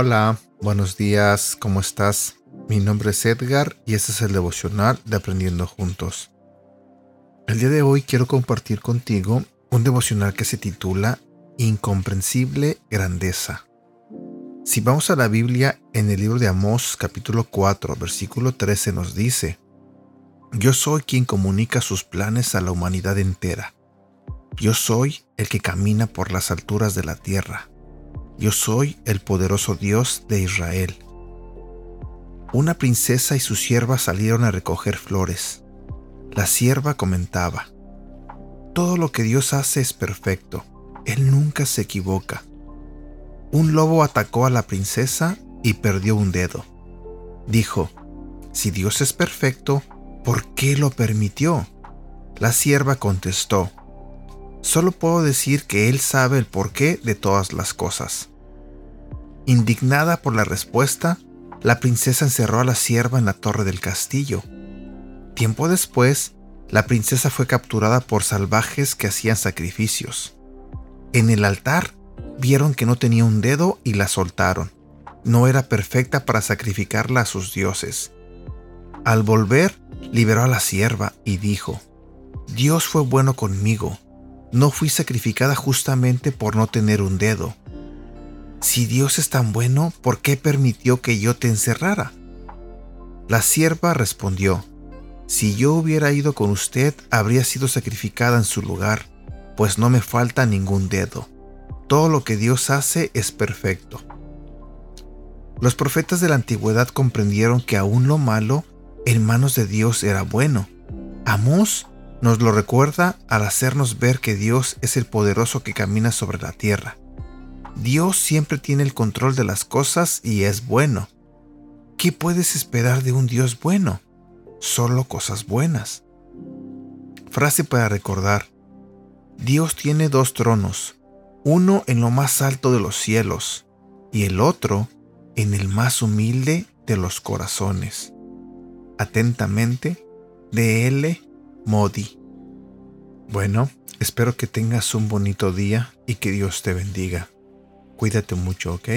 Hola, buenos días, ¿cómo estás? Mi nombre es Edgar y este es el devocional de Aprendiendo Juntos. El día de hoy quiero compartir contigo un devocional que se titula Incomprensible Grandeza. Si vamos a la Biblia, en el libro de Amós capítulo 4, versículo 13 nos dice, Yo soy quien comunica sus planes a la humanidad entera. Yo soy el que camina por las alturas de la tierra. Yo soy el poderoso Dios de Israel. Una princesa y su sierva salieron a recoger flores. La sierva comentaba, Todo lo que Dios hace es perfecto, Él nunca se equivoca. Un lobo atacó a la princesa y perdió un dedo. Dijo, Si Dios es perfecto, ¿por qué lo permitió? La sierva contestó, Solo puedo decir que Él sabe el porqué de todas las cosas. Indignada por la respuesta, la princesa encerró a la sierva en la torre del castillo. Tiempo después, la princesa fue capturada por salvajes que hacían sacrificios. En el altar vieron que no tenía un dedo y la soltaron. No era perfecta para sacrificarla a sus dioses. Al volver, liberó a la sierva y dijo, Dios fue bueno conmigo no fui sacrificada justamente por no tener un dedo. Si Dios es tan bueno, ¿por qué permitió que yo te encerrara? La sierva respondió, Si yo hubiera ido con usted, habría sido sacrificada en su lugar, pues no me falta ningún dedo. Todo lo que Dios hace es perfecto. Los profetas de la antigüedad comprendieron que aún lo malo en manos de Dios era bueno. Amós nos lo recuerda al hacernos ver que Dios es el poderoso que camina sobre la tierra. Dios siempre tiene el control de las cosas y es bueno. ¿Qué puedes esperar de un Dios bueno? Solo cosas buenas. Frase para recordar. Dios tiene dos tronos, uno en lo más alto de los cielos y el otro en el más humilde de los corazones. Atentamente, de L. Modi. Bueno, espero que tengas un bonito día y que Dios te bendiga. Cuídate mucho, ¿ok?